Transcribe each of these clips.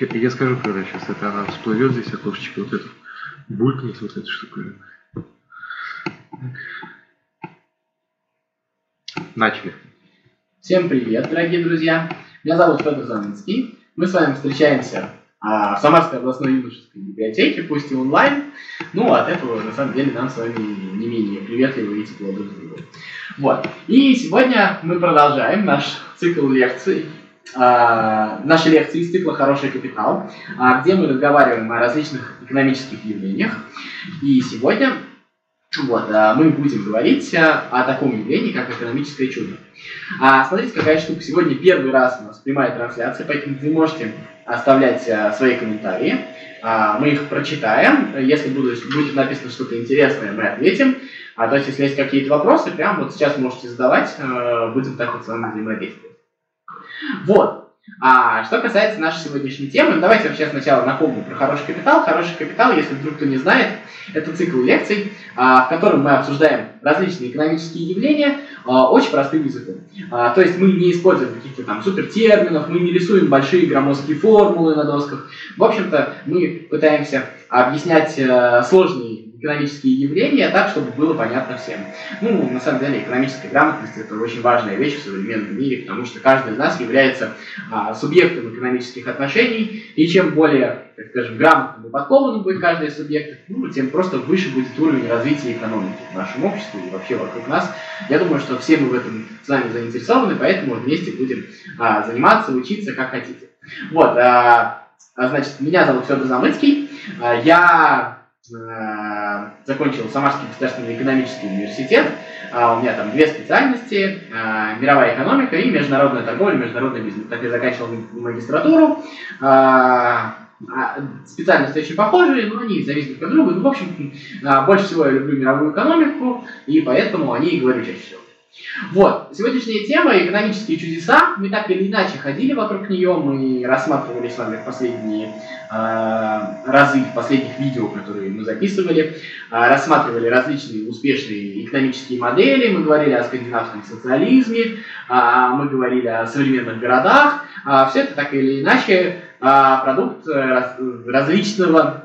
Я, скажу, когда сейчас это она всплывет здесь, окошечко, вот это булькнет, вот эта штука. Начали. Всем привет, дорогие друзья. Меня зовут Федор Замыцкий. Мы с вами встречаемся а, в Самарской областной юношеской библиотеке, пусть и онлайн. Ну, от этого, на самом деле, нам с вами не менее приветливо и тепло друг с другом. Вот. И сегодня мы продолжаем наш цикл лекций а, наши лекции из цикла «Хороший капитал», а, где мы разговариваем о различных экономических явлениях. И сегодня вот, а, мы будем говорить о таком явлении, как экономическое чудо. Смотрите, какая штука. Сегодня первый раз у нас прямая трансляция, поэтому вы можете оставлять свои комментарии. Мы их прочитаем. Если будет написано что-то интересное, мы ответим. А то есть, если есть какие-то вопросы, прямо вот сейчас можете задавать. Будем так вот с вами взаимодействовать. Вот. А что касается нашей сегодняшней темы, ну, давайте вообще сначала напомню про хороший капитал. Хороший капитал, если вдруг кто не знает, это цикл лекций, а, в котором мы обсуждаем различные экономические явления а, очень простым языком. А, то есть мы не используем каких-то там супертерминов, мы не рисуем большие громоздкие формулы на досках. В общем-то, мы пытаемся объяснять э, сложные экономические явления так, чтобы было понятно всем. Ну, на самом деле, экономическая грамотность – это очень важная вещь в современном мире, потому что каждый из нас является а, субъектом экономических отношений, и чем более, так скажем, грамотным и подкованным будет каждый из субъектов, ну, тем просто выше будет уровень развития экономики в нашем обществе и вообще вокруг нас. Я думаю, что все мы в этом с вами заинтересованы, поэтому вместе будем а, заниматься, учиться, как хотите. Вот, а, а значит, меня зовут Федор Замыцкий, а, я Э, закончил Самарский государственный экономический университет. А, у меня там две специальности, э, мировая экономика и международная торговля, международный бизнес. Так я заканчивал магистратуру. А, а, специальности очень похожие, но они зависят друг от друга. Ну, в общем, больше всего я люблю мировую экономику, и поэтому о ней говорю чаще всего. Вот, сегодняшняя тема – экономические чудеса. Мы так или иначе ходили вокруг нее, мы рассматривали с вами последние э, разы, в последних видео, которые мы записывали, э, рассматривали различные успешные экономические модели, мы говорили о скандинавском социализме, э, мы говорили о современных городах. Э, все это так или иначе э, продукт раз, различного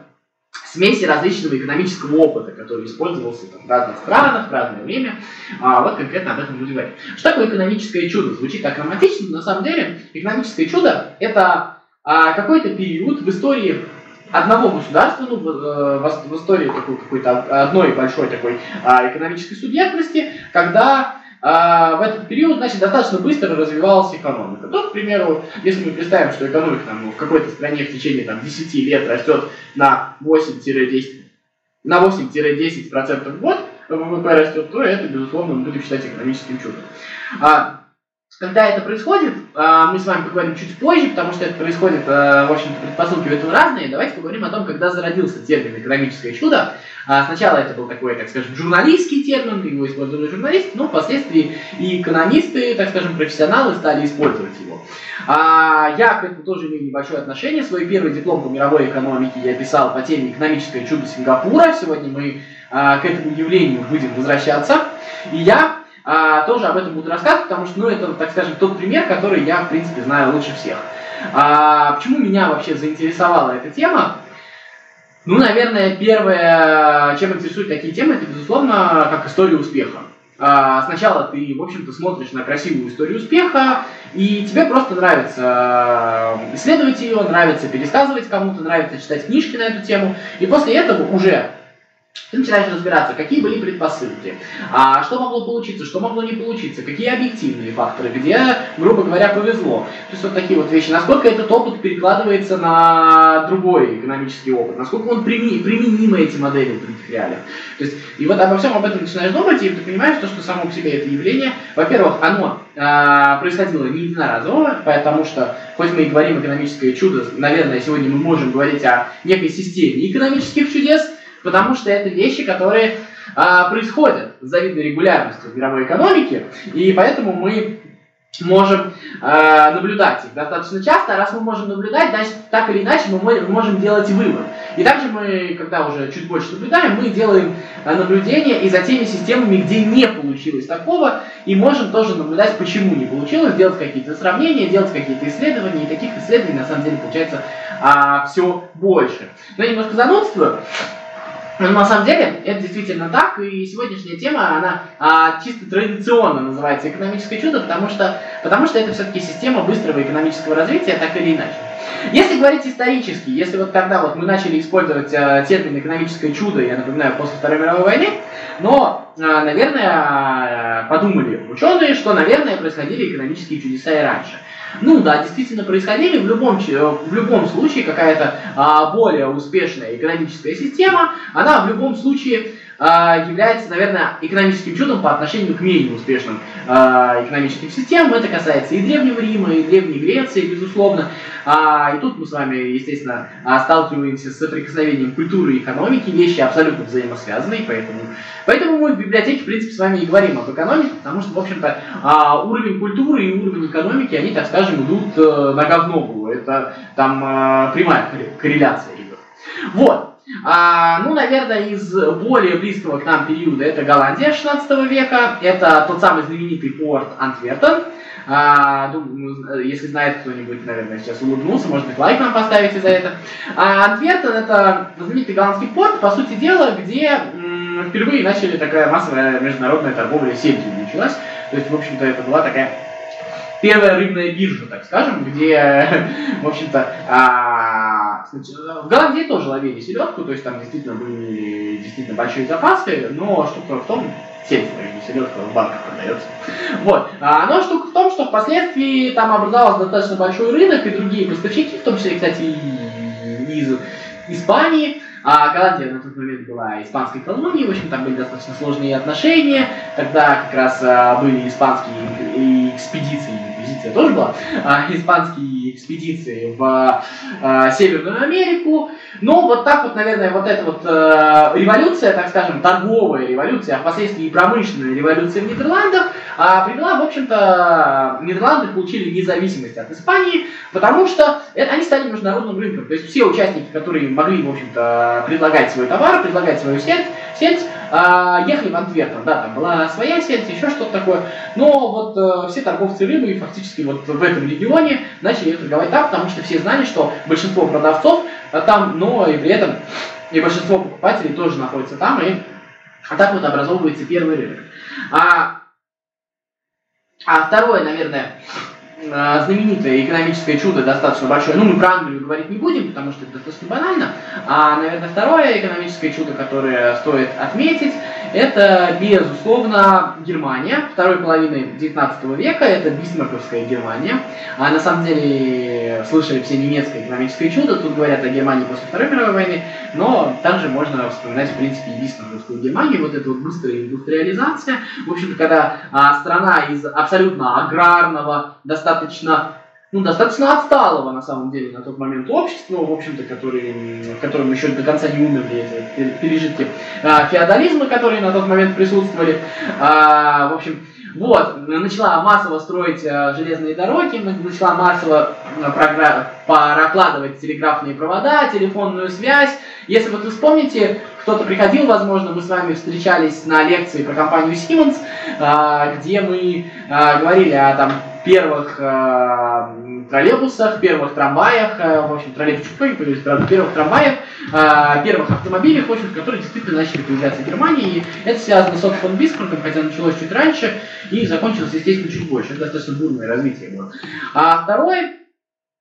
смеси различного экономического опыта, который использовался там, в разных странах, в разное время. А, вот конкретно об этом будем говорить. Что такое экономическое чудо? Звучит так романтично, но на самом деле экономическое чудо – это а, какой-то период в истории одного государства, ну, в, э, в, истории какой-то одной большой такой а, экономической субъектности, когда а в этот период, значит, достаточно быстро развивалась экономика. То, к примеру, если мы представим, что экономика там, в какой-то стране в течение там, 10 лет растет на 8-10 на 8-10% в год, ВВП растет, то это, безусловно, мы будем считать экономическим чудом. А, когда это происходит, а, мы с вами поговорим чуть позже, потому что это происходит, а, в общем-то, предпосылки у этого разные. Давайте поговорим о том, когда зародился термин «экономическое чудо». А, сначала это был такой, так скажем, журналистский термин, его использовали журналисты, но впоследствии и экономисты, так скажем, профессионалы стали использовать его. Я к этому тоже имею небольшое отношение. Свой первый диплом по мировой экономике я писал по теме «Экономическое чудо Сингапура». Сегодня мы к этому явлению будем возвращаться. И я а, тоже об этом буду рассказывать, потому что, ну, это, так скажем, тот пример, который я, в принципе, знаю лучше всех. А, почему меня вообще заинтересовала эта тема? Ну, наверное, первое, чем интересуют такие темы, это, безусловно, как история успеха. А, сначала ты, в общем-то, смотришь на красивую историю успеха, и тебе просто нравится исследовать ее, нравится пересказывать кому-то, нравится читать книжки на эту тему, и после этого уже ты начинаешь разбираться, какие были предпосылки, а что могло получиться, что могло не получиться, какие объективные факторы, где, грубо говоря, повезло. То есть вот такие вот вещи. Насколько этот опыт перекладывается на другой экономический опыт, насколько он применим, применимы эти модели в других реалиях. То есть, и вот обо всем об этом начинаешь думать, и ты понимаешь, то, что само по себе это явление, во-первых, оно э, происходило не единоразово, потому что, хоть мы и говорим экономическое чудо, наверное, сегодня мы можем говорить о некой системе экономических чудес, потому что это вещи, которые а, происходят с завидной регулярностью в мировой экономике, и поэтому мы можем э, наблюдать их достаточно часто, а раз мы можем наблюдать, значит, так или иначе мы можем делать вывод. И также мы, когда уже чуть больше наблюдаем, мы делаем э, наблюдения и за теми системами, где не получилось такого, и можем тоже наблюдать, почему не получилось, делать какие-то сравнения, делать какие-то исследования, и таких исследований на самом деле получается а, все больше. Но я немножко занудствую. Но на самом деле это действительно так, и сегодняшняя тема, она а, чисто традиционно называется экономическое чудо, потому что, потому что это все-таки система быстрого экономического развития, так или иначе. Если говорить исторически, если вот тогда вот мы начали использовать э, термин экономическое чудо, я напоминаю, после Второй мировой войны, но, э, наверное, э, подумали ученые, что, наверное, происходили экономические чудеса и раньше. Ну да, действительно происходили. В любом, в любом случае какая-то а, более успешная экономическая система, она в любом случае является, наверное, экономическим чудом по отношению к менее успешным а, экономическим системам. Это касается и Древнего Рима, и Древней Греции, безусловно. А, и тут мы с вами, естественно, сталкиваемся с соприкосновением культуры и экономики, вещи абсолютно взаимосвязанные, поэтому, поэтому мы в библиотеке, в принципе, с вами и говорим об экономике, потому что, в общем-то, уровень культуры и уровень экономики, они, так скажем, идут нога в ногу. Это там прямая корреляция идет. Вот. А, ну, наверное, из более близкого к нам периода это Голландия 16 века, это тот самый знаменитый порт Антвертон. А, думаю, если знает кто-нибудь, наверное, сейчас улыбнулся, может быть, лайк нам поставите за это. А, Антвертон это знаменитый голландский порт, по сути дела, где впервые начали такая массовая международная торговля сельдью началась. То есть, в общем-то, это была такая первая рыбная биржа, так скажем, где, в общем-то, а, в Голландии тоже ловили селедку, то есть там действительно были действительно большие запасы, но штука в том, сельдь, селедка в банках продается. Вот. А, но штука в том, что впоследствии там образовался достаточно большой рынок, и другие поставщики, в том числе, кстати, из Испании, а Голландия на тот момент была испанской колонией, в общем, там были достаточно сложные отношения. Тогда как раз а, были испанские экспедиции, экспедиция тоже была, а, испанские экспедиции в а, Северную Америку. Но вот так вот, наверное, вот эта вот а, революция, так скажем, торговая революция, а впоследствии и промышленная революция в Нидерландах, а, привела, в общем-то, Нидерланды получили независимость от Испании, потому что это, они стали международным рынком. То есть все участники, которые могли, в общем-то, предлагать свой товар, предлагать свою сеть, сеть а, ехали в Антверпен, да, там была своя сеть, еще что-то такое. Но вот э, все торговцы рыбы фактически вот в этом регионе начали торговать там, потому что все знали, что большинство продавцов э, там, но и при этом и большинство покупателей тоже находится там, и а так вот образовывается первый рынок. А, а второе, наверное, Э, знаменитое экономическое чудо достаточно большое. Ну, мы про Англию говорить не будем, потому что это достаточно банально. А, наверное, второе экономическое чудо, которое стоит отметить, это, безусловно, Германия второй половины 19 века. Это бисмарковская Германия. А на самом деле слышали все немецкое экономическое чудо. Тут говорят о Германии после Второй мировой войны. Но также можно вспоминать, в принципе, и бисмарковскую Германию. Вот эта вот быстрая индустриализация. В общем-то, когда а, страна из абсолютно аграрного, достаточно ну, достаточно отсталого, на самом деле, на тот момент общества, в общем-то, который, в котором еще до конца не умерли эти пережитки а, феодализма, которые на тот момент присутствовали. А, в общем, вот, начала массово строить а, железные дороги, начала массово а, прокладывать телеграфные провода, телефонную связь. Если вот вы вспомните, кто-то приходил, возможно, мы с вами встречались на лекции про компанию Siemens, а, где мы а, говорили о там первых э, троллейбусах, первых трамваях, э, в общем, троллейбусах, не появились, правда, первых трамваях, э, первых автомобилях, в общем, которые действительно начали появляться в Германии. И это связано с фон Бискмарком, хотя началось чуть раньше и закончилось, естественно, чуть больше. Это достаточно бурное развитие было. А второе,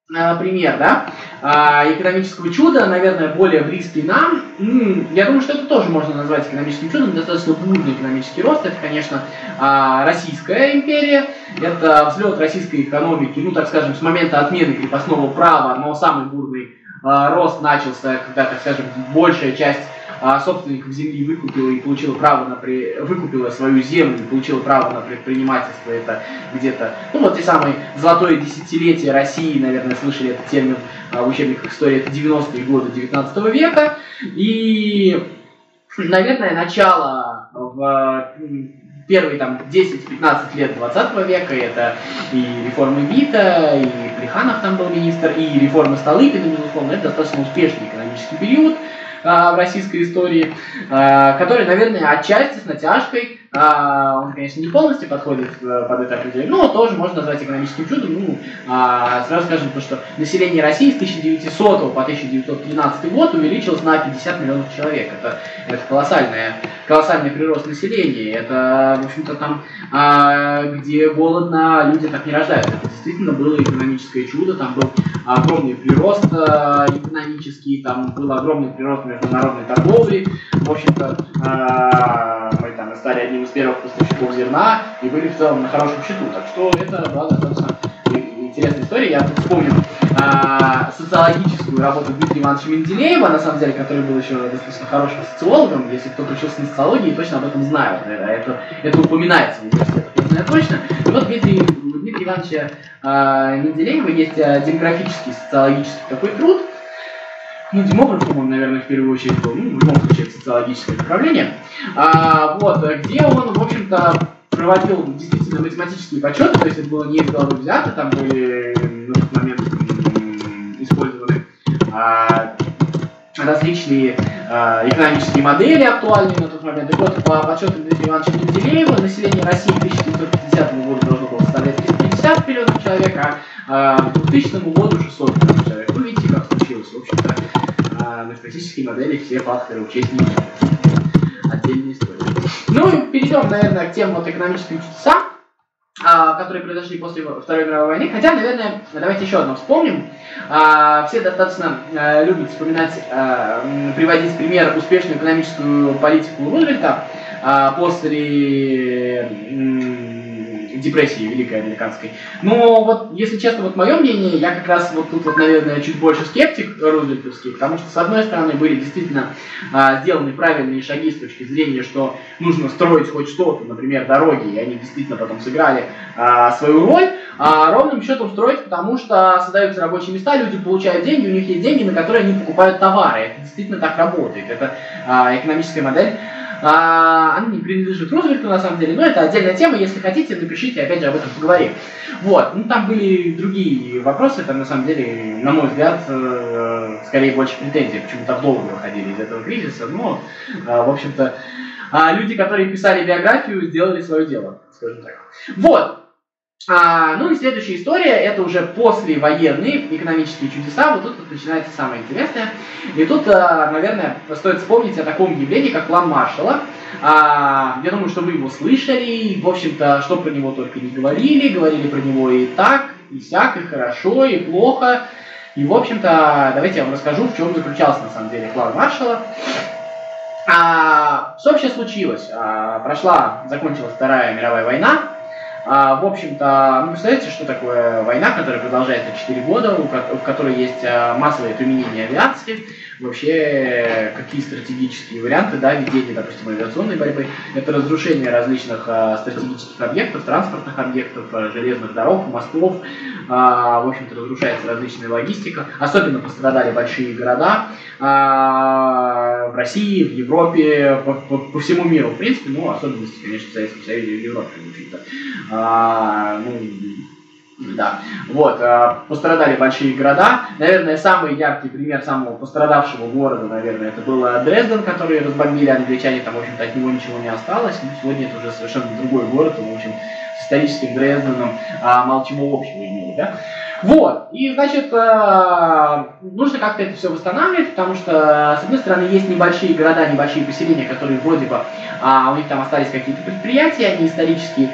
пример, да, а, экономического чуда, наверное, более близкий нам. Я думаю, что это тоже можно назвать экономическим чудом, достаточно бурный экономический рост. Это, конечно, а, Российская империя, это взлет российской экономики, ну, так скажем, с момента отмены крепостного права, но самый бурный а, рост начался, когда, так скажем, большая часть а собственников земли выкупила и получила право на при... выкупила свою землю получила право на предпринимательство, это где-то, ну вот те самые золотое десятилетие России, наверное, слышали этот термин а, в учебниках истории, это 90-е годы 19 века, и, наверное, начало в первые там 10-15 лет 20 века, это и реформы Вита, и Плеханов там был министр, и реформы Столыпина, безусловно, это достаточно успешный экономический период, в российской истории, а, который, наверное, отчасти с натяжкой а, он, конечно, не полностью подходит э, под это определение, но тоже можно назвать экономическим чудом. Ну, а, сразу скажем, то, что население России с 1900 по 1913 год увеличилось на 50 миллионов человек. Это, это колоссальное, колоссальный прирост населения. Это, в общем-то, там, а, где голодно, люди так не рождаются. Это действительно было экономическое чудо, там был огромный прирост а, экономический, там был огромный прирост международной торговли. В общем-то, а, мы там стали одним из первых поставщиков зерна и были в целом на хорошем счету. Так что это была достаточно интересная история. Я вспомнил а, социологическую работу Дмитрия Ивановича Менделеева, на самом деле, который был еще достаточно хорошим социологом. Если кто учился на социологии, точно об этом знают. Это, это упоминается в университете, я знаю точно. И вот Дмитрий, у Дмитрия Ивановича а, Менделеева есть а, демографический, социологический такой труд, ну, демограф, по-моему, наверное, в первую очередь был, ну, в любом случае, социологическое направление, а, вот, где он, в общем-то, проводил действительно математические подсчеты, то есть это было не из головы взято, там были на тот момент использованы а, различные а, экономические модели актуальные на тот момент. И вот по подсчетам Дмитрия Ивановича Менделеева население России к 1950 году должно было составлять 350 миллионов человек, а к 2000 году 600 миллионов человек. Вы видите, как случилось. В общем-то, а, на статистические модели все факторы учесть не Отдельная история. Ну перейдем, наверное, к тем вот экономическим чудесам, а, которые произошли после Второй мировой войны. Хотя, наверное, давайте еще одно вспомним. А, все достаточно а, любят вспоминать, приводить пример успешную экономическую политику Рузвельта после депрессии великой американской. Но вот, если честно, вот мое мнение, я как раз вот тут вот, наверное, чуть больше скептик рузвельтовский, потому что, с одной стороны, были действительно а, сделаны правильные шаги с точки зрения, что нужно строить хоть что-то, например, дороги, и они действительно потом сыграли а, свою роль, а ровным счетом строить, потому что создаются рабочие места, люди получают деньги, у них есть деньги, на которые они покупают товары. Это действительно так работает. Это а, экономическая модель а, она не принадлежит Рузвельту на самом деле, но это отдельная тема. Если хотите, напишите, опять же об этом поговорим. Вот. Ну, там были другие вопросы, там на самом деле, на мой взгляд, э, скорее больше претензий, почему так долго выходили из этого кризиса. Но, э, в общем-то, э, люди, которые писали биографию, сделали свое дело, скажем так. Вот. А, ну и следующая история, это уже послевоенные экономические чудеса, вот тут вот начинается самое интересное. И тут, а, наверное, стоит вспомнить о таком явлении, как план Маршалла. А, я думаю, что вы его слышали, в общем-то, что про него только не говорили, говорили про него и так, и сяк, и хорошо, и плохо. И, в общем-то, давайте я вам расскажу, в чем заключался на самом деле план Маршалла. А, что вообще случилось? А, прошла, закончилась Вторая мировая война, а, в общем-то, ну, представляете, что такое война, которая продолжается 4 года, в которой есть а, массовое применение авиации, вообще какие стратегические варианты да, ведения, допустим, авиационной борьбы. Это разрушение различных а, стратегических объектов, транспортных объектов, а, железных дорог, мостов. А, в общем-то, разрушается различная логистика. Особенно пострадали большие города а, в России, в Европе, по, по, по всему миру, в принципе, ну, особенности, конечно, в Советском Союзе и в Европе, в общем-то. А, ну, да. Вот, а, пострадали большие города. Наверное, самый яркий пример самого пострадавшего города, наверное, это был Дрезден, который разбомбили англичане, там, в общем-то, от него ничего не осталось. Но сегодня это уже совершенно другой город, в общем, с историческим Дрезденом а, мало чего общего имеет, да. Вот, и, значит, э, нужно как-то это все восстанавливать, потому что, с одной стороны, есть небольшие города, небольшие поселения, которые вроде бы, а, у них там остались какие-то предприятия, они исторически,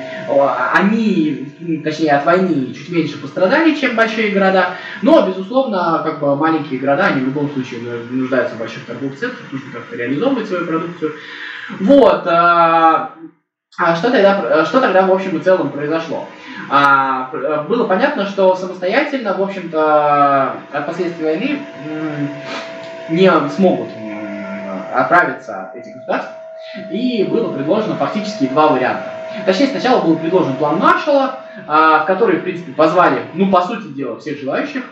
они, точнее, от войны чуть меньше пострадали, чем большие города, но, безусловно, как бы маленькие города, они в любом случае нуждаются в больших торговых центрах, нужно как-то реализовывать свою продукцию. Вот, э, а что тогда, что тогда в общем и целом произошло? А, было понятно, что самостоятельно, в общем-то, от последствий войны не смогут оправиться эти государства. И было предложено фактически два варианта. Точнее, сначала был предложен план Маршалла, а, в который, в принципе, позвали, ну, по сути дела, всех желающих.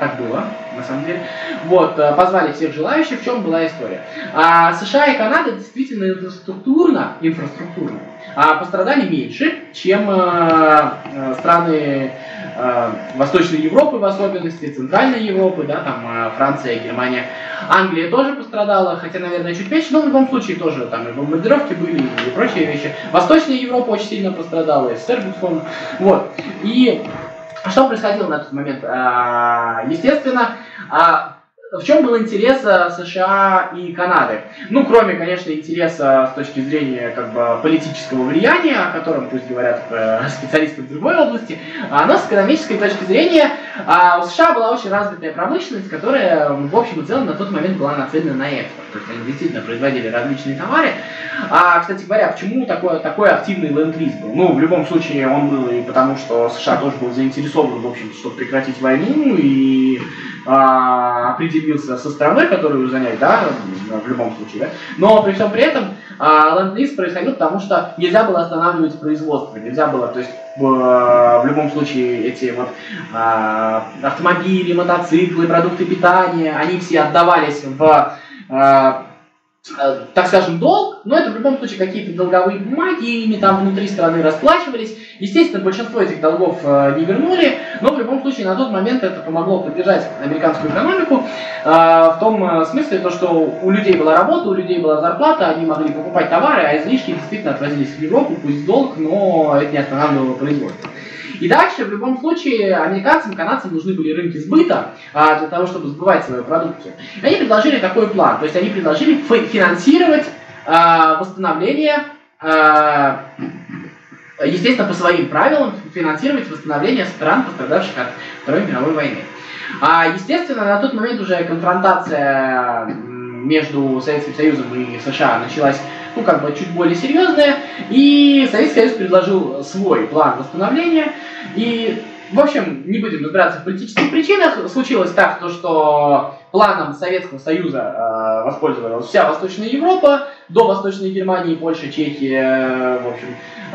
Так было, на самом деле. Вот, э, позвали всех желающих, в чем была история. А США и Канада действительно инфраструктурно, инфраструктурно а пострадали меньше, чем э, э, страны э, Восточной Европы в особенности, Центральной Европы, да, там э, Франция, Германия. Англия тоже пострадала, хотя, наверное, чуть меньше, но в любом случае тоже там и бомбардировки были и прочие вещи. Восточная Европа очень сильно пострадала, СССР, безусловно. Вот. И что происходило на тот момент? А, естественно, а, в чем был интерес э, США и Канады? Ну, кроме, конечно, интереса с точки зрения как бы, политического влияния, о котором пусть говорят э, специалисты в другой области, а, но с экономической точки зрения а, у США была очень развитая промышленность, которая в общем и целом на тот момент была нацелена на экспорт. То есть они действительно производили различные товары. А, кстати говоря, почему такой, такой активный ленд-лиз был? Ну, в любом случае он был и потому, что США тоже был заинтересован, в общем, чтобы прекратить войну и а, определился со страной, которую занять, да, в любом случае, да. Но при всем при этом а, ленд-лиз происходил, потому что нельзя было останавливать производство, нельзя было, то есть в, любом случае эти вот а, автомобили, мотоциклы, продукты питания, они все отдавались в а, Э, так скажем, долг, но это в любом случае какие-то долговые бумаги, ими там внутри страны расплачивались. Естественно, большинство этих долгов э, не вернули, но в любом случае на тот момент это помогло поддержать американскую экономику э, в том э, смысле, то, что у людей была работа, у людей была зарплата, они могли покупать товары, а излишки действительно отвозились в Европу, пусть долг, но это не останавливало производство. И дальше, в любом случае, американцам, канадцам нужны были рынки сбыта а, для того, чтобы сбывать свою продукцию. И они предложили такой план. То есть они предложили финансировать а, восстановление, естественно, по своим правилам, финансировать восстановление стран, пострадавших от Второй мировой войны. А, естественно, на тот момент уже конфронтация между Советским Союзом и США началась ну, как бы чуть более серьезная, и Советский Союз предложил свой план восстановления, и, в общем, не будем разбираться в политических причинах, случилось так, то, что планом Советского Союза э, воспользовалась вся Восточная Европа, до Восточной Германии, Польша, Чехия, э, в общем,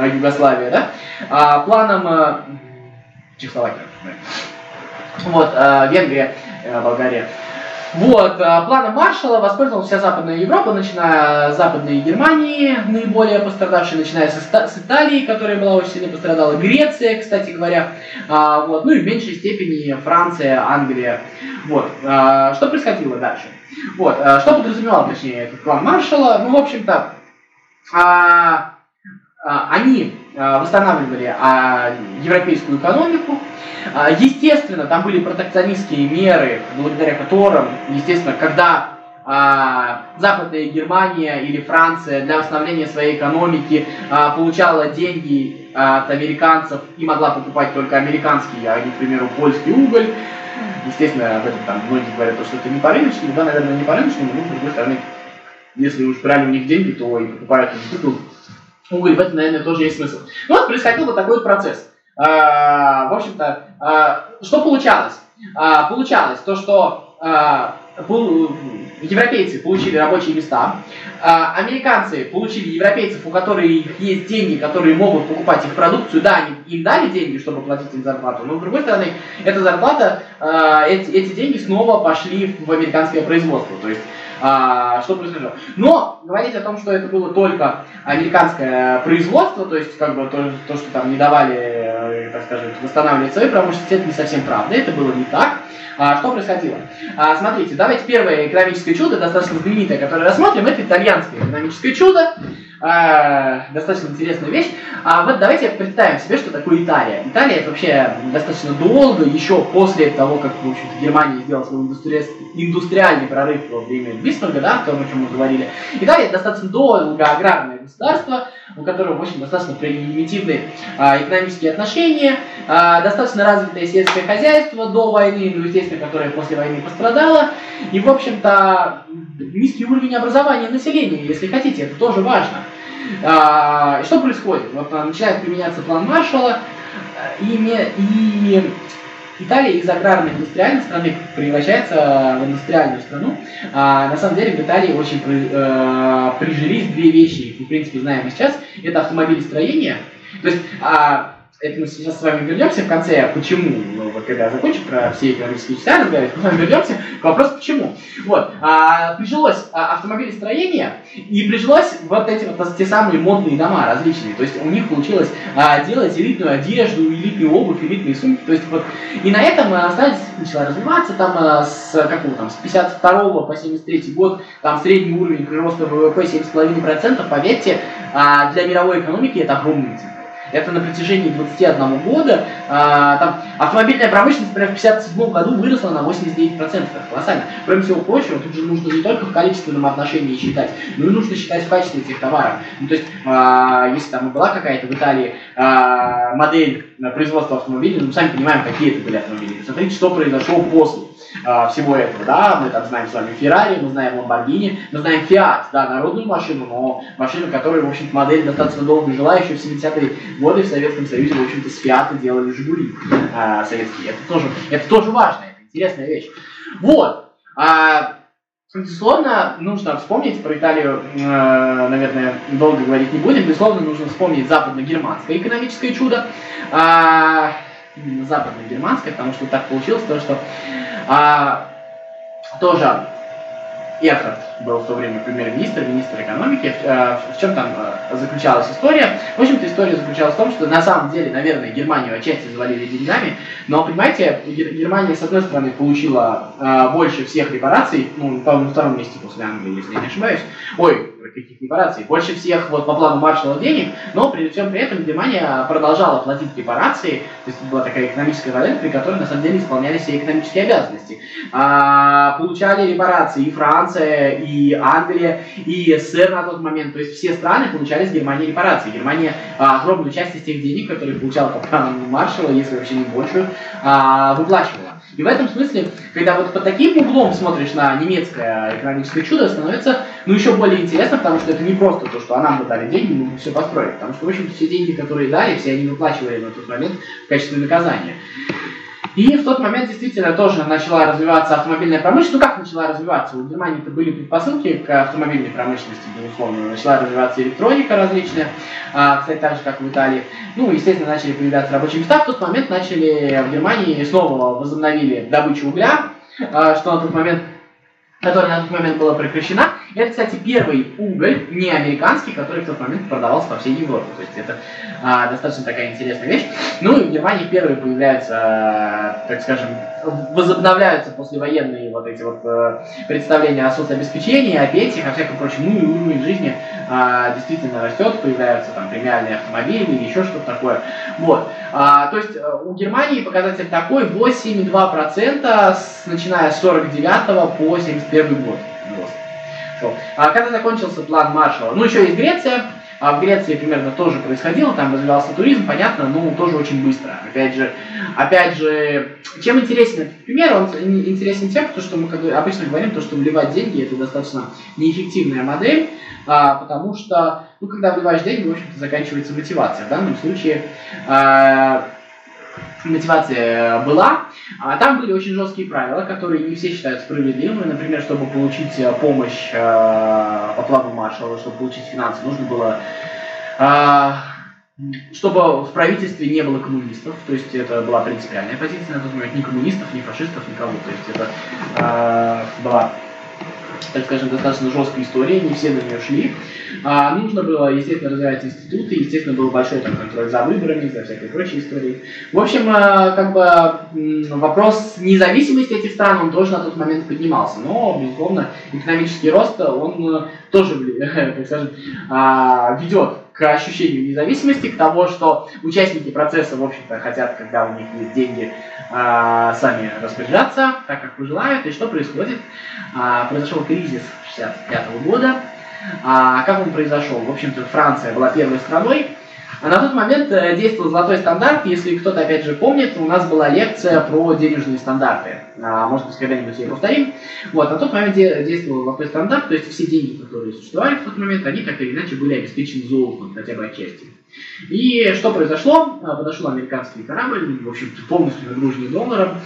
Югославия, да, а планом э, Чехословакия, вот, э, Венгрия, э, Болгария, вот, планом Маршала воспользовалась вся Западная Европа, начиная с Западной Германии, наиболее пострадавшей, начиная с, Италии, которая была очень сильно пострадала, Греция, кстати говоря, а, вот, ну и в меньшей степени Франция, Англия. Вот, что происходило дальше? Вот, что подразумевал, точнее, этот план Маршала? Ну, в общем-то, а, они а, восстанавливали а, европейскую экономику, а, естественно, там были протекционистские меры, благодаря которым, естественно, когда а, Западная Германия или Франция для восстановления своей экономики а, получала деньги от американцев и могла покупать только американский, а не, к примеру, польский уголь. Естественно, об этом там многие говорят, что это не по рыночному, да, наверное, не по рыночному, но с другой стороны, если уж брали у них деньги, то и покупают уголь, в этом, наверное, тоже есть смысл. Ну вот происходил вот такой вот процесс. А, в общем-то, а, что получалось? А, получалось то, что европейцы получили рабочие места, американцы получили европейцев, у которых есть деньги, которые могут покупать их продукцию. Да, они им дали деньги, чтобы платить им зарплату, но с другой стороны, эта зарплата, эти, эти деньги снова пошли в американское производство. То есть а, что произошло. Но говорить о том, что это было только американское производство, то есть как бы то, то что там не давали, э, так сказать, восстанавливать свои промышленности, это не совсем правда, это было не так. А, что происходило? А, смотрите, давайте первое экономическое чудо, достаточно знаменитое, которое рассмотрим, это итальянское экономическое чудо. А, достаточно интересная вещь. А вот давайте представим себе, что такое Италия. Италия это вообще достаточно долго, еще после того, как в общем Германия сделала свой индустри... индустриальный прорыв во время Бисмарга, да, о том, о чем мы говорили. Италия достаточно долго аграрное государство, у которого, в общем, достаточно примитивные а, экономические отношения, а, достаточно развитое сельское хозяйство до войны, ну, естественно, которое после войны пострадало, и, в общем-то, низкий уровень образования населения, если хотите, это тоже важно. А, что происходит? Вот а, начинает применяться план Маршалла, и, и Италия из аграрной индустриальной страны превращается в индустриальную страну. А, на самом деле в Италии очень при, э, прижились две вещи, в принципе знаем сейчас. Это автомобилестроение. То есть а, это мы сейчас с вами вернемся. В конце, почему? Ну, вот, когда закончим про все экономические части разговаривать, мы с вами вернемся. К вопросу почему. Вот, а, прижилось а, автомобилестроение, и прижилось вот эти вот те самые модные дома различные, то есть у них получилось а, делать элитную одежду, элитную обувь, элитные сумки, то есть вот, и на этом а, страна начала развиваться, там а, с какого там, с 52 по 73 год, там средний уровень прироста ВВП 7,5%, поверьте, а, для мировой экономики это огромный цифры. Это на протяжении 21 года. А, там, автомобильная промышленность, например, в 1957 году выросла на 89%. Это колоссально. Кроме всего прочего, тут же нужно не только в количественном отношении считать, но и нужно считать в качестве этих товаров. Ну, то есть, а, если там была какая-то в Италии а, модель производства автомобилей, ну, сами понимаем, какие это были автомобили. Посмотрите, что произошло после э, всего этого, да, мы там знаем с вами Феррари, мы знаем Lamborghini, мы знаем Fiat, да, народную машину, но машину, которая, в общем-то, модель достаточно долго жила, еще в 70-е годы в Советском Союзе, в общем-то, с Fiat делали Жигули э, советские. Это тоже, это тоже важно, это интересная вещь. Вот. А, Безусловно, нужно вспомнить про Италию, э, наверное, долго говорить не будем. Безусловно, нужно вспомнить западно-германское экономическое чудо. А, именно западно-германское, потому что так получилось, то, что а, тоже Эрхард был в то время премьер-министр, министр экономики. В, в чем там э, заключалась история? В общем-то, история заключалась в том, что на самом деле, наверное, Германию отчасти завалили деньгами, но, понимаете, Германия, с одной стороны, получила э, больше всех репараций, ну, по-моему, на втором месте после Англии, если я не ошибаюсь. Ой, каких репараций? Больше всех вот по плану маршала денег, но при всем при этом Германия продолжала платить репарации, то есть была такая экономическая валюта, при которой на самом деле исполнялись все экономические обязанности. А, получали репарации и Франция, и Англия, и СССР на тот момент, то есть все страны получали с Германии репарации. Германия а, огромную часть из тех денег, которые получала по плану маршала, если вообще не большую, а, выплачивала. И в этом смысле, когда вот под таким углом смотришь на немецкое экономическое чудо, становится ну, еще более интересно, потому что это не просто то, что а нам дали деньги, мы все построили. Потому что, в общем, все деньги, которые дали, все они выплачивали на тот момент в качестве наказания. И в тот момент действительно тоже начала развиваться автомобильная промышленность. Ну как начала развиваться? У Германии-то были предпосылки к автомобильной промышленности, безусловно. Начала развиваться электроника различная, а, кстати, так же, как в Италии. Ну, естественно, начали появляться рабочие места. В тот момент начали в Германии снова возобновили добычу угля, а, что на тот момент которая на тот момент была прекращена. Это, кстати, первый уголь, не американский, который в тот момент продавался по всей Европе. То есть это а, достаточно такая интересная вещь. Ну и в Германии первые появляются, а, так скажем, возобновляются послевоенные вот эти вот а, представления о соцобеспечении, о пенсиях, о всяком прочем. Ну и уровень жизни а, действительно растет, появляются там премиальные автомобили или еще что-то такое. Вот. А, то есть э, у Германии показатель такой 8,2% с, начиная с 49 по 71 год. А когда закончился план Маршалла? Ну, еще есть Греция. А в Греции примерно тоже происходило, там развивался туризм, понятно, но тоже очень быстро. Опять же, опять же, чем интересен этот пример? Он интересен тем, что мы как обычно говорим, то, что вливать деньги это достаточно неэффективная модель, а, потому что, ну, когда вливаешь деньги, в общем-то, заканчивается мотивация. В данном случае а, мотивация была. А там были очень жесткие правила, которые не все считают справедливыми. Например, чтобы получить э, помощь э, по плану Маршалла, чтобы получить финансы, нужно было э, чтобы в правительстве не было коммунистов, то есть это была принципиальная позиция на тот момент, ни коммунистов, ни фашистов, никого, то есть это э, была так скажем, достаточно жесткая история, не все на нее шли. А, нужно было, естественно, развивать институты, естественно, был большой там, контроль за выборами, за всякой прочей историей. В общем, а, как бы вопрос независимости этих стран, он тоже на тот момент поднимался. Но, безусловно, экономический рост, он э, тоже, так скажем, а, ведет к ощущению независимости, к тому, что участники процесса, в общем-то, хотят, когда у них есть деньги, а, сами распоряжаться, так как пожелают. И что происходит? А, произошел кризис 65 года. А, как он произошел? В общем-то, Франция была первой страной, а на тот момент э, действовал золотой стандарт. Если кто-то опять же помнит, у нас была лекция про денежные стандарты. А, может быть, когда-нибудь ее повторим. Вот, на тот момент действовал золотой стандарт, то есть все деньги, которые существовали в тот момент, они так или иначе были обеспечены золотом, хотя бы отчасти. И что произошло? А, подошел американский корабль, в общем полностью нагруженный долларом,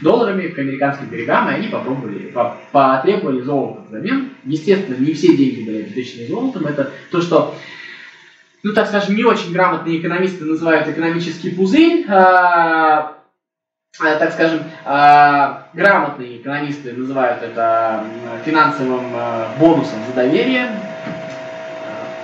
долларами к американским берегам, и они попробовали, по потребовали золото взамен. Естественно, не все деньги были обеспечены золотом. Это то, что ну, так скажем, не очень грамотные экономисты называют экономический пузырь. А, э, так скажем, э, грамотные экономисты называют это финансовым э, бонусом за доверие.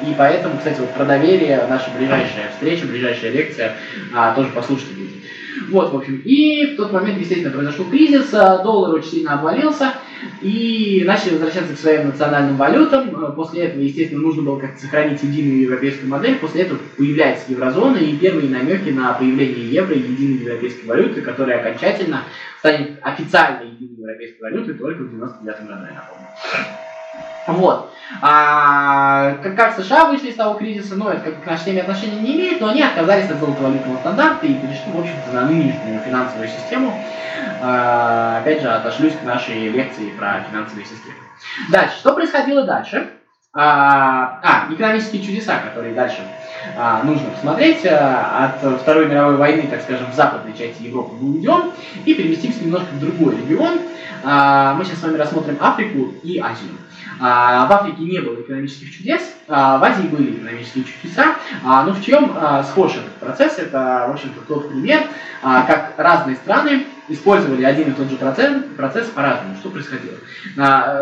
И поэтому, кстати, вот про доверие наша ближайшая встреча, ближайшая лекция а, тоже послушайте будете. Вот, в общем, и в тот момент, естественно, произошел кризис, доллар очень сильно обвалился, и начали возвращаться к своим национальным валютам. После этого, естественно, нужно было как-то сохранить единую европейскую модель. После этого появляется еврозона и первые намеки на появление евро и единой европейской валюты, которая окончательно станет официальной единой европейской валютой только в 99 году, я напомню. Вот. А, как, как США вышли из того кризиса, ну, это как к нашей теме отношения не имеет, но они отказались от золотовалютного стандарта и перешли, в общем-то, на нынешнюю финансовую систему. А, опять же, отошлюсь к нашей лекции про финансовые системы. Дальше. Что происходило дальше? А, а экономические чудеса, которые дальше а, нужно посмотреть. А, от Второй мировой войны, так скажем, в западной части Европы мы уйдем и переместимся немножко в другой регион. А, мы сейчас с вами рассмотрим Африку и Азию. А, в Африке не было экономических чудес, а, в Азии были экономические чудеса, а, но в чем схож этот процесс? Это, в общем-то, тот пример, как разные страны использовали один и тот же процесс, процесс по-разному. Что происходило?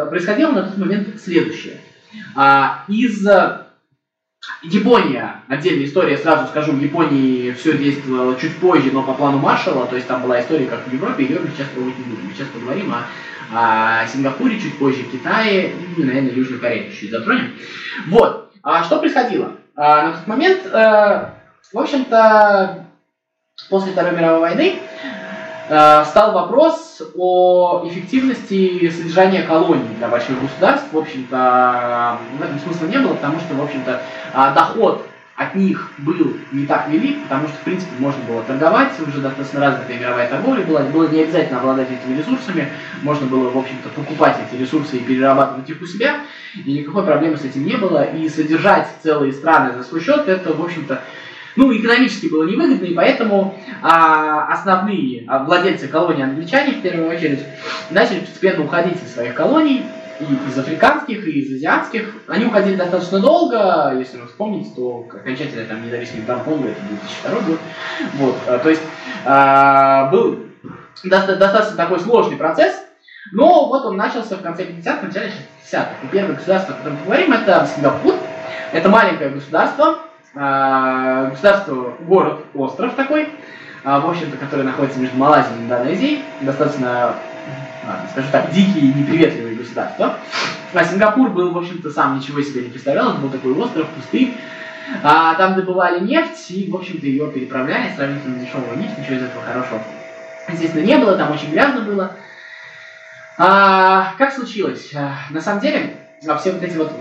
Происходило на тот момент следующее. Из Япония, отдельная история, сразу скажу, в Японии все действовало чуть позже, но по плану Маршалла, то есть там была история, как в Европе, ее мы сейчас проводить не будем. Мы сейчас поговорим о а, Сингапуре, чуть позже Китае и, наверное, Южной Корее чуть затронем. Вот. А что происходило? А, на тот момент, а, в общем-то, после Второй мировой войны а, стал вопрос о эффективности содержания колоний для больших государств. В общем-то, в этом смысла не было, потому что, в общем-то, доход от них был не так велик, потому что, в принципе, можно было торговать, уже достаточно развитая мировая торговля была, было не обязательно обладать этими ресурсами, можно было, в общем-то, покупать эти ресурсы и перерабатывать их у себя, и никакой проблемы с этим не было, и содержать целые страны за свой счет, это, в общем-то, ну, экономически было невыгодно, и поэтому а, основные а, владельцы колоний англичане, в первую очередь, начали постепенно уходить из своих колоний, и из африканских, и из азиатских. Они уходили достаточно долго, если вы вспомните, то окончательно там независимый Гонконга, это 2002 год. Вот, а, то есть а, был доста- достаточно такой сложный процесс, но вот он начался в конце 50-х, начале 60-х. И первое государство, о котором мы говорим, это Сингапур. Это маленькое государство, а, государство, город, остров такой, а, в общем-то, который находится между Малайзией и Индонезией, достаточно скажем так, дикие и неприветливые государства. А Сингапур был, в общем-то, сам ничего себе не представлял, он был такой остров, пустырь. А, там добывали нефть и, в общем-то, ее переправляли, сравнительно дешевую нефть, ничего из этого хорошего. Естественно, не было, там очень грязно было. А, как случилось? А, на самом деле, все вот эти вот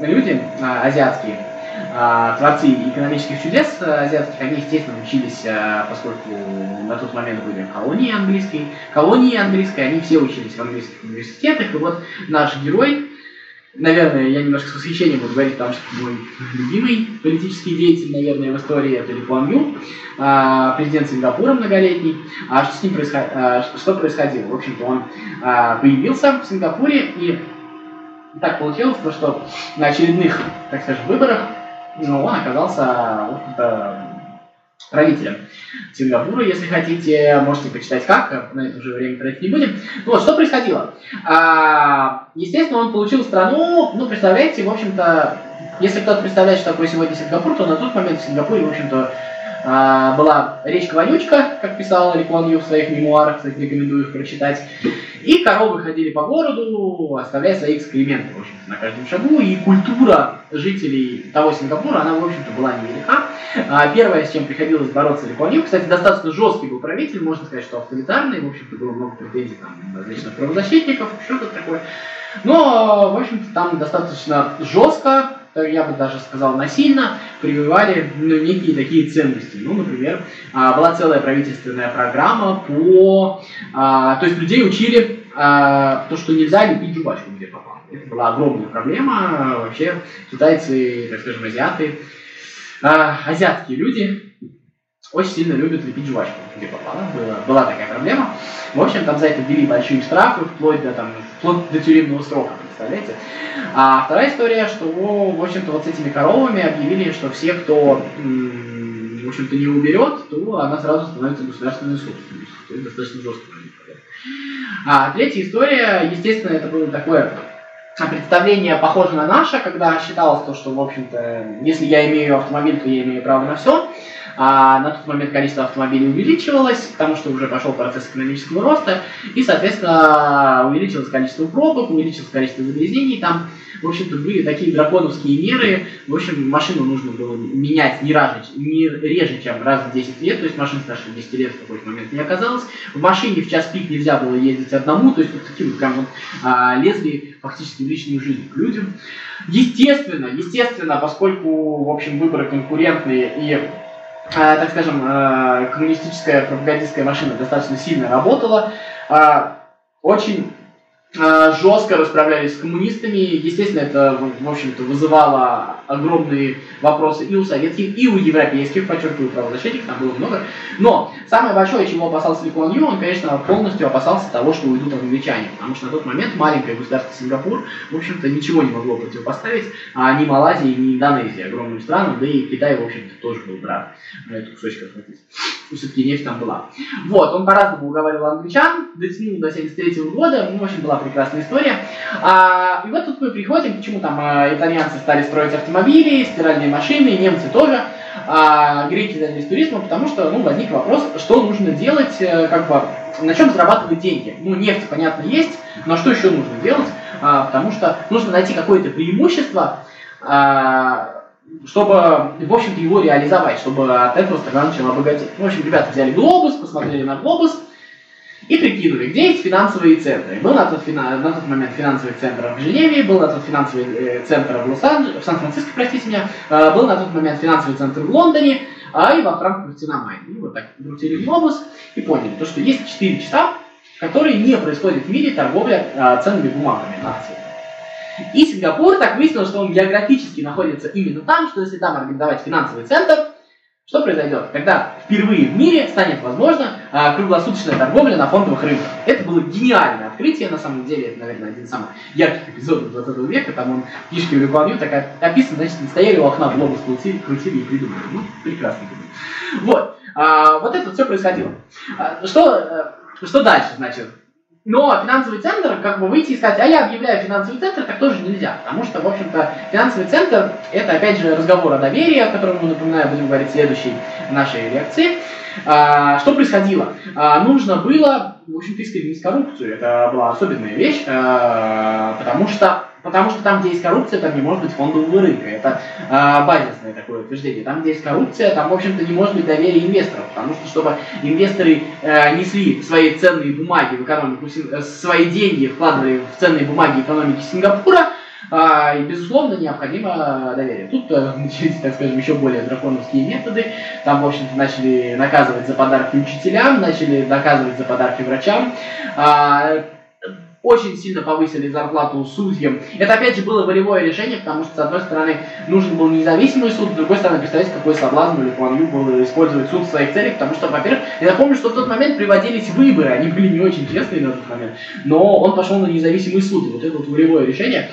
люди а, азиатские, творцы экономических чудес азиатских, они, естественно, учились, а, поскольку на тот момент были колонии английские, колонии английские, они все учились в английских университетах, и вот наш герой, наверное, я немножко с восхищением буду говорить, потому что мой любимый политический деятель, наверное, в истории, это Ли Куан Ю, а, президент Сингапура многолетний. А что с ним происходило? Что происходило? В общем-то, он появился в Сингапуре, и так получилось, что на очередных, так скажем, выборах ну, он оказался, правителем Сингапура, если хотите, можете почитать как, на это уже время тратить не будем. Ну вот, что происходило? А, естественно, он получил страну, ну, представляете, в общем-то, если кто-то представляет, что такое сегодня Сингапур, то на тот момент в Сингапуре, в общем-то, а, была речка Вонючка, как писал Ли Ю в своих мемуарах, кстати, рекомендую их прочитать. И коровы ходили по городу, оставляя свои экскременты, в общем на каждом шагу. И культура жителей того Сингапура, она, в общем-то, была невелика. А, первое, с чем приходилось бороться Ли Ю, кстати, достаточно жесткий был правитель, можно сказать, что авторитарный, в общем-то, было много претензий там, различных правозащитников, что-то такое. Но, в общем-то, там достаточно жестко я бы даже сказал, насильно прививали ну, некие такие ценности. Ну, например, а, была целая правительственная программа по... А, то есть людей учили а, то, что нельзя лепить жвачку где попало. Это была огромная проблема. Вообще китайцы, так скажем, азиаты, азиатские люди очень сильно любят лепить жвачку, где попало. Была, была такая проблема. В общем, там за это ввели большие штрафы, вплоть до, там, вплоть до тюремного срока, представляете? А вторая история, что, в общем-то, вот с этими коровами объявили, что все, кто в общем-то, не уберет, то она сразу становится государственной собственностью. То есть достаточно жестко А третья история, естественно, это было такое представление похоже на наше, когда считалось то, что, в общем-то, если я имею автомобиль, то я имею право на все. А на тот момент количество автомобилей увеличивалось, потому что уже пошел процесс экономического роста, и, соответственно, увеличилось количество пробок, увеличилось количество загрязнений там. В общем-то, были такие драконовские меры. В общем, машину нужно было менять не, реже, не реже, чем раз в 10 лет. То есть машин старше 10 лет в какой-то момент не оказалось. В машине в час пик нельзя было ездить одному. То есть вот такие вот прям вот а, лезли фактически в личную жизнь к людям. Естественно, естественно, поскольку, в общем, выборы конкурентные и так скажем, а, коммунистическая пропагандистская машина достаточно сильно работала, а, очень Э, жестко расправлялись с коммунистами. Естественно, это, в общем-то, вызывало огромные вопросы и у советских, и у европейских, подчеркиваю, правозащитников, там было много. Но самое большое, чего опасался Ли Куан Ю, он, конечно, полностью опасался того, что уйдут англичане. Потому что на тот момент маленькое государство Сингапур, в общем-то, ничего не могло противопоставить а ни Малайзии, ни Индонезии, огромным странам, да и Китай, в общем-то, тоже был прав на эту кусочек отхватить. Все-таки нефть там была. Вот, он по-разному уговаривал англичан, дотянул до 73 года, ну, в общем, была прекрасная история. А, и вот тут мы приходим, почему там а, итальянцы стали строить автомобили, стиральные машины, немцы тоже, а греки занялись туризмом, потому что ну, возник вопрос, что нужно делать, э, как бы, на чем зарабатывать деньги. Ну, нефть, понятно, есть, но что еще нужно делать? А, потому что нужно найти какое-то преимущество, а, чтобы, в общем-то, его реализовать, чтобы от этого страна начала богатеть. Ну, в общем, ребята взяли глобус, посмотрели на глобус, и прикинули, где есть финансовые центры. Был на тот, на тот момент финансовый центр в Женеве, был на тот финансовый э, центр в, Лос-Анджелесе, в Сан-Франциско, простите меня, э, был на тот момент финансовый центр в Лондоне, а и во Франкфурте на Майне. И вот так крутили глобус и поняли, то, что есть 4 часа, которые не происходят в мире торговля э, ценными бумагами акциями. И Сингапур так выяснил, что он географически находится именно там, что если там организовать финансовый центр, что произойдет, когда впервые в мире станет возможно а, круглосуточная торговля на фондовых рынках? Это было гениальное открытие, на самом деле, это, наверное, один из самых ярких эпизодов 20 века, там он книжки в Рекламью так описан, значит, не стояли у окна в глобус крутили, крутили и придумали. Ну, прекрасно. Вот. А, вот это все происходило. А, что, э, что дальше, значит? Но финансовый центр, как бы выйти и сказать, а я объявляю финансовый центр, так тоже нельзя. Потому что, в общем-то, финансовый центр это опять же разговор о доверии, о котором мы, напоминаю, будем говорить в следующей нашей лекции. А, что происходило? А, нужно было, в общем-то, искоренить коррупцию. Это была особенная вещь, а, потому что Потому что там, где есть коррупция, там не может быть фондового рынка. Это э, базисное такое утверждение. Там, где есть коррупция, там, в общем-то, не может быть доверия инвесторов. Потому что, чтобы инвесторы э, несли свои ценные бумаги в экономику, э, свои деньги вкладывали в ценные бумаги экономики Сингапура, а, и, безусловно, необходимо доверие. Тут э, начались, так скажем, еще более драконовские методы. Там, в общем-то, начали наказывать за подарки учителям, начали наказывать за подарки врачам. Очень сильно повысили зарплату судьям. Это опять же было волевое решение, потому что, с одной стороны, нужен был независимый суд, с другой стороны, представляете, какой соблазн у Ли Куан Ю было использовать суд в своих целях, потому что, во-первых, я напомню, что в тот момент приводились выборы, они были не очень честные на тот момент, но он пошел на независимый суд, и вот это вот волевое решение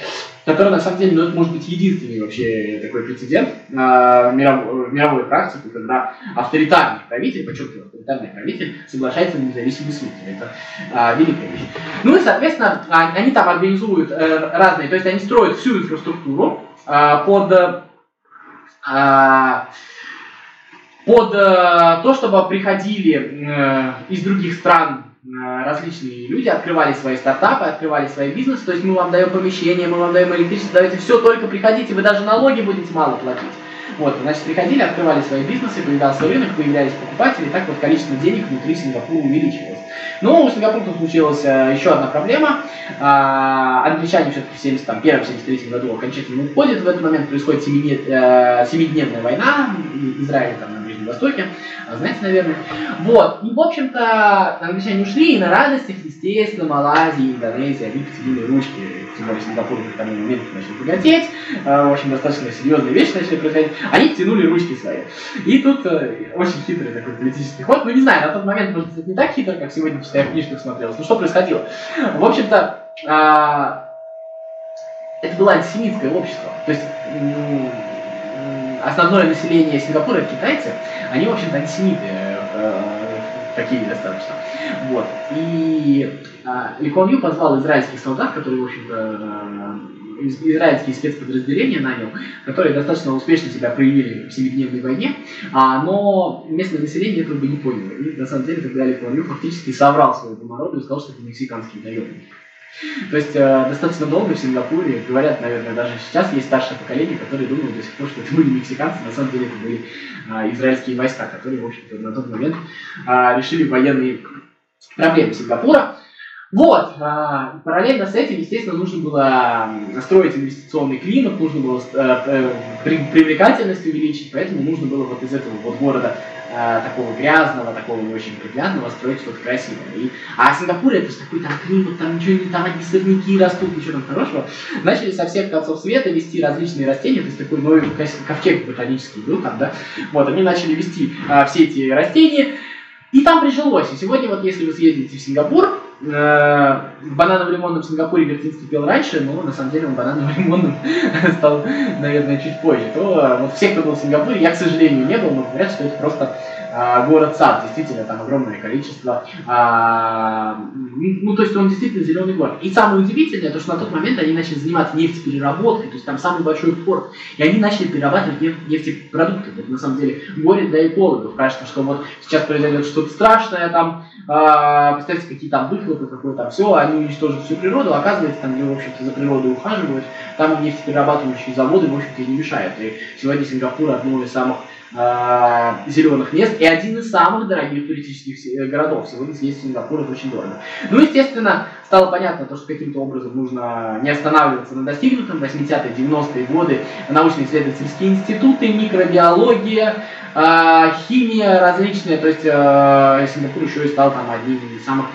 который на самом деле, ну, это может быть единственный вообще такой прецедент э, миров, мировой практики, когда авторитарный правитель, подчеркиваю, авторитарный правитель соглашается на независимый суд. Это э, великая вещь. Ну и, соответственно, они там организуют э, разные, то есть они строят всю инфраструктуру э, под э, под э, то, чтобы приходили э, из других стран различные люди открывали свои стартапы, открывали свои бизнесы, то есть мы вам даем помещение, мы вам даем электричество, давайте все, только приходите, вы даже налоги будете мало платить. Вот, значит, приходили, открывали свои бизнесы, появлялся рынок, появлялись покупатели, и так вот количество денег внутри Сингапура увеличивалось. Но у Сингапура случилась э, еще одна проблема. А, англичане все-таки в 71-73 году окончательно уходят, в этот момент происходит э, семидневная война, Израиль там Ближнем Востоке, а знаете, наверное. Вот, и, в общем-то, англичане ушли, и на радостях, естественно, Малайзия, Индонезия, они потянули ручки, тем более Сингапур к тому моменту начал богатеть, а, в общем, достаточно серьезные вещи начали происходить, они тянули ручки свои. И тут э, очень хитрый такой политический ход, ну, не знаю, на тот момент, может быть, не так хитро, как сегодня, читая книжках смотрелось, но что происходило? В общем-то, а, это было антисемитское общество. То есть основное население Сингапура это китайцы, они, в общем-то, антисемиты э, такие достаточно. Вот. И а, Ли Куан Ю позвал израильских солдат, которые, в общем-то, израильские спецподразделения нанял, которые достаточно успешно себя проявили в Семидневной войне, а, но местное население этого бы не поняло. И на самом деле тогда Ли Куан Ю фактически соврал своему народу и сказал, что это мексиканские наемники. То есть э, достаточно долго в Сингапуре, говорят, наверное, даже сейчас есть старшее поколение, которые думают до сих пор, что это были мексиканцы, на самом деле это были э, израильские войска, которые, в общем-то, на тот момент э, решили военные проблемы Сингапура. Вот, а, параллельно с этим, естественно, нужно было настроить инвестиционный климат, нужно было э, привлекательность увеличить, поэтому нужно было вот из этого вот города э, такого грязного, такого не очень приглядного строить что-то красивое. И, а Сингапур это же такой там климат, там ничего не там одни сорняки растут, ничего там хорошего. Начали со всех концов света вести различные растения, то есть такой новый ковчег ботанический был там, да. Вот, они начали вести а, все эти растения, и там прижилось. И сегодня вот если вы съездите в Сингапур, э, бананово-лимонном Сингапуре Вертинский пел раньше, но на самом деле он бананово-лимонным стал, наверное, чуть позже. То э, вот все, кто был в Сингапуре, я, к сожалению, не был, но говорят, что это просто а, город-сад, действительно, там огромное количество. А, ну, то есть он действительно зеленый город. И самое удивительное, то, что на тот момент они начали заниматься нефтепереработкой, то есть там самый большой порт, и они начали перерабатывать нефтепродукты. Это на самом деле горе для экологов. Кажется, что вот сейчас произойдет что-то страшное, там, а, представьте, какие там выхлопы, какое там все, они уничтожат всю природу, оказывается, там они, в общем-то, за природой ухаживают, там нефтеперерабатывающие заводы, в общем-то, не мешают. И сегодня Сингапур одно из самых э, зеленых мест и один из самых дорогих туристических э, городов. Сегодня съездить в Сингапур это очень дорого. Ну, естественно, стало понятно, то, что каким-то образом нужно не останавливаться на достигнутом. 80-е, 90-е годы научно-исследовательские институты, микробиология, э, химия различная. То есть э, Сингапур еще и стал там одним из самых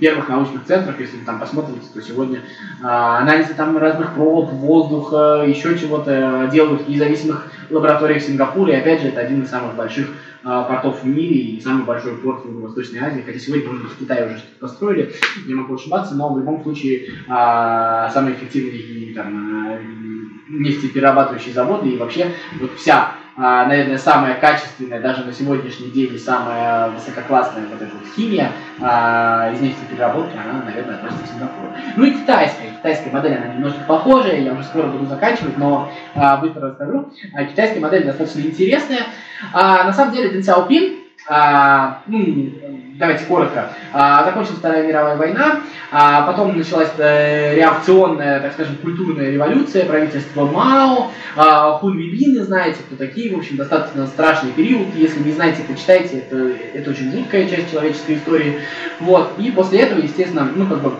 первых научных центров, если вы там посмотрите, то сегодня а, анализы там разных проб, воздуха, еще чего-то делают в независимых лабораториях в Сингапуре. И опять же, это один из самых больших а, портов в мире и самый большой порт в Юго-Восточной Азии. Хотя сегодня, может быть, в Китае уже что-то построили, не могу ошибаться, но в любом случае самый эффективный там, нефтеперерабатывающие заводы и вообще вот вся а, наверное, самая качественная даже на сегодняшний день самая высококлассная вот эта вот химия а, из нефтепереработки, она, наверное, относится к Сингапуру. Ну и китайская. Китайская модель, она немножко похожая, я уже скоро буду заканчивать, но а, быстро расскажу. Китайская модель достаточно интересная. На самом деле Дэн Сяопин, а, ну, давайте коротко, а, закончилась Вторая мировая война, а потом началась э, реакционная, так скажем, культурная революция, правительство Мао, а, хунвибины, знаете, кто такие, в общем, достаточно страшный период, если не знаете, почитайте, это, это очень жуткая часть человеческой истории, вот, и после этого, естественно, ну, как бы,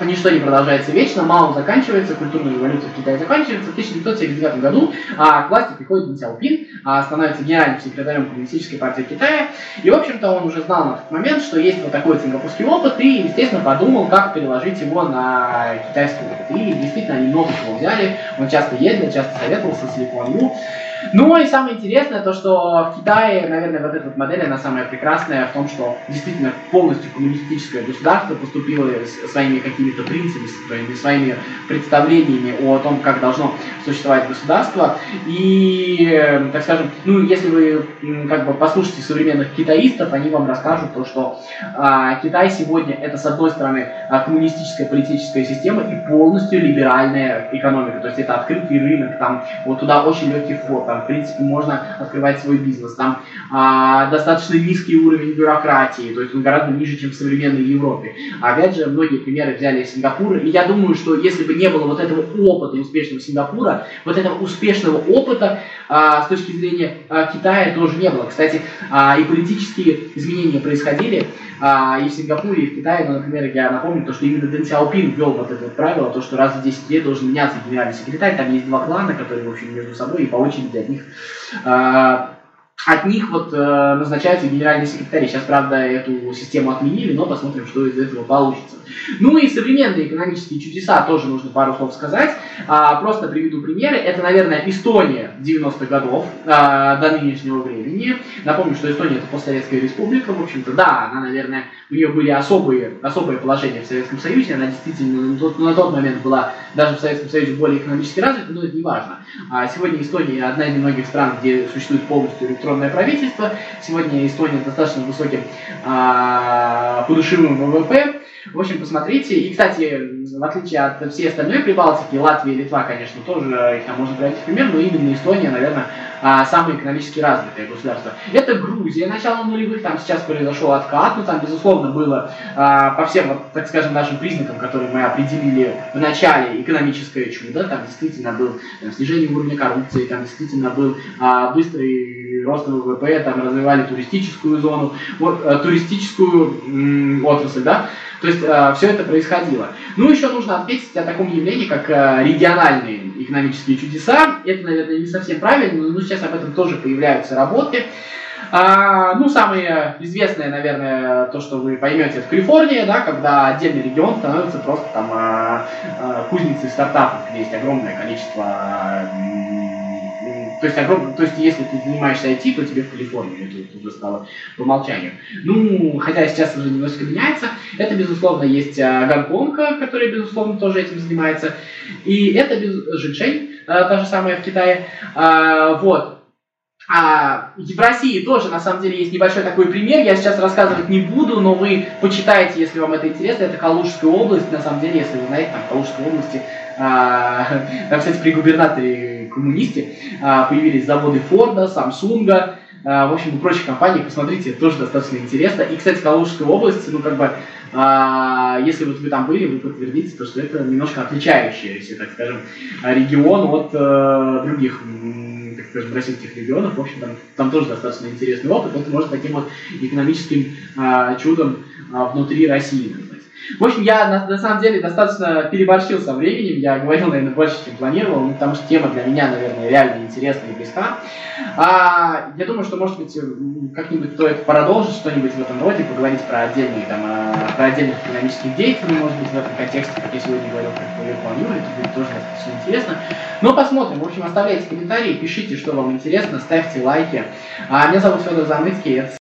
Ничто не продолжается вечно, Мао заканчивается, культурная революция в Китае заканчивается. В 1979 году а, к власти приходит Дэн Сяопин, а, становится генеральным секретарем Коммунистической партии Китая. И, в общем-то, он уже знал на тот момент, что есть вот такой сингапурский опыт, и, естественно, подумал, как переложить его на китайский опыт. И, действительно, они много чего взяли. Он часто ездил, часто советовался с Ли Ю. Ну и самое интересное, то, что в Китае, наверное, вот эта модель, она самая прекрасная в том, что действительно полностью коммунистическое государство поступило своими какими-то принципами, своими, своими представлениями о том, как должно существовать государство. И, так скажем, ну, если вы как бы послушаете современных китаистов, они вам расскажут то, что а, Китай сегодня это, с одной стороны, а, коммунистическая политическая система и полностью либеральная экономика. То есть это открытый рынок, там вот туда очень легкий вход там, в принципе, можно открывать свой бизнес. Там а, достаточно низкий уровень бюрократии, то есть он гораздо ниже, чем в современной Европе. Опять же, многие примеры взяли из Сингапура, и я думаю, что если бы не было вот этого опыта успешного Сингапура, вот этого успешного опыта а, с точки зрения а, Китая тоже не было. Кстати, а, и политические изменения происходили а, и в Сингапуре, и в Китае, но, например, я напомню, то, что именно Дэн Сяопин ввел вот это правило, то, что раз в 10 лет должен меняться генеральный секретарь, там есть два клана, которые, в общем, между собой и по очереди от них. А, от них вот э, назначаются генеральные секретари. Сейчас, правда, эту систему отменили, но посмотрим, что из этого получится. Ну и современные экономические чудеса тоже нужно пару слов сказать. А, просто приведу примеры. Это, наверное, Эстония 90-х годов а, до нынешнего времени. Напомню, что Эстония это постсоветская республика, в общем-то, да, она, наверное, у нее были особые, особые положения в Советском Союзе, она действительно на тот, на тот момент была даже в Советском Союзе более экономически развита, но это не важно. А сегодня Эстония одна из немногих стран, где существует полностью электронное правительство. Сегодня Эстония достаточно высоким а, подушевым ВВП. В общем, посмотрите. И, кстати, в отличие от всей остальной Прибалтики, Латвия и Литва, конечно, тоже их там можно брать в пример, но именно Эстония, наверное, а, самое экономически развитое государство. Это Грузия, начало нулевых, там сейчас произошел откат, но там, безусловно, было а, по всем, так скажем, нашим признакам, которые мы определили в начале, экономическое чудо, там действительно был там, снижение уровня коррупции, там действительно был а, рост ВВП, там развивали туристическую зону, вот, а, туристическую отрасль, да, то есть э, все это происходило. Ну, еще нужно отметить о таком явлении, как э, региональные экономические чудеса. Это, наверное, не совсем правильно, но сейчас об этом тоже появляются работы. А, ну, самое известное, наверное, то, что вы поймете, это Калифорния, да, когда отдельный регион становится просто там а, а, кузницей стартапов, где есть огромное количество то есть, огром... то есть, если ты занимаешься IT, то тебе в Калифорнию это уже стало по умолчанию. Ну, хотя сейчас уже немножко меняется. Это, безусловно, есть а, Гонконг, который, безусловно, тоже этим занимается. И это без... Жичень, а, та же самая в Китае. А, вот. А в России тоже, на самом деле, есть небольшой такой пример. Я сейчас рассказывать не буду, но вы почитайте, если вам это интересно. Это Калужская область. На самом деле, если вы знаете, там в Калужской области, а, там, кстати, при губернаторе коммунисте а, появились заводы Форда, Самсунга, а, в общем, и прочих компаний. Посмотрите, тоже достаточно интересно. И, кстати, Калужская область, ну, как бы, а, если вот вы там были, вы подтвердите, то, что это немножко отличающийся, так скажем, регион от э, других так скажем, российских регионов. В общем, там, там тоже достаточно интересный опыт. Это может таким вот экономическим чудом внутри России. В общем, я на, на самом деле достаточно переборщил со временем. Я говорил, наверное, больше, чем планировал, ну, потому что тема для меня, наверное, реально интересная и близка. А, я думаю, что, может быть, как-нибудь стоит продолжить что-нибудь в этом роде, поговорить про отдельные, там, а, про отдельных экономических деятелей, может быть, в этом контексте, как я сегодня говорил, как планирую, это будет тоже достаточно интересно. Но посмотрим. В общем, оставляйте комментарии, пишите, что вам интересно, ставьте лайки. А, меня зовут Федор Замыцкий, это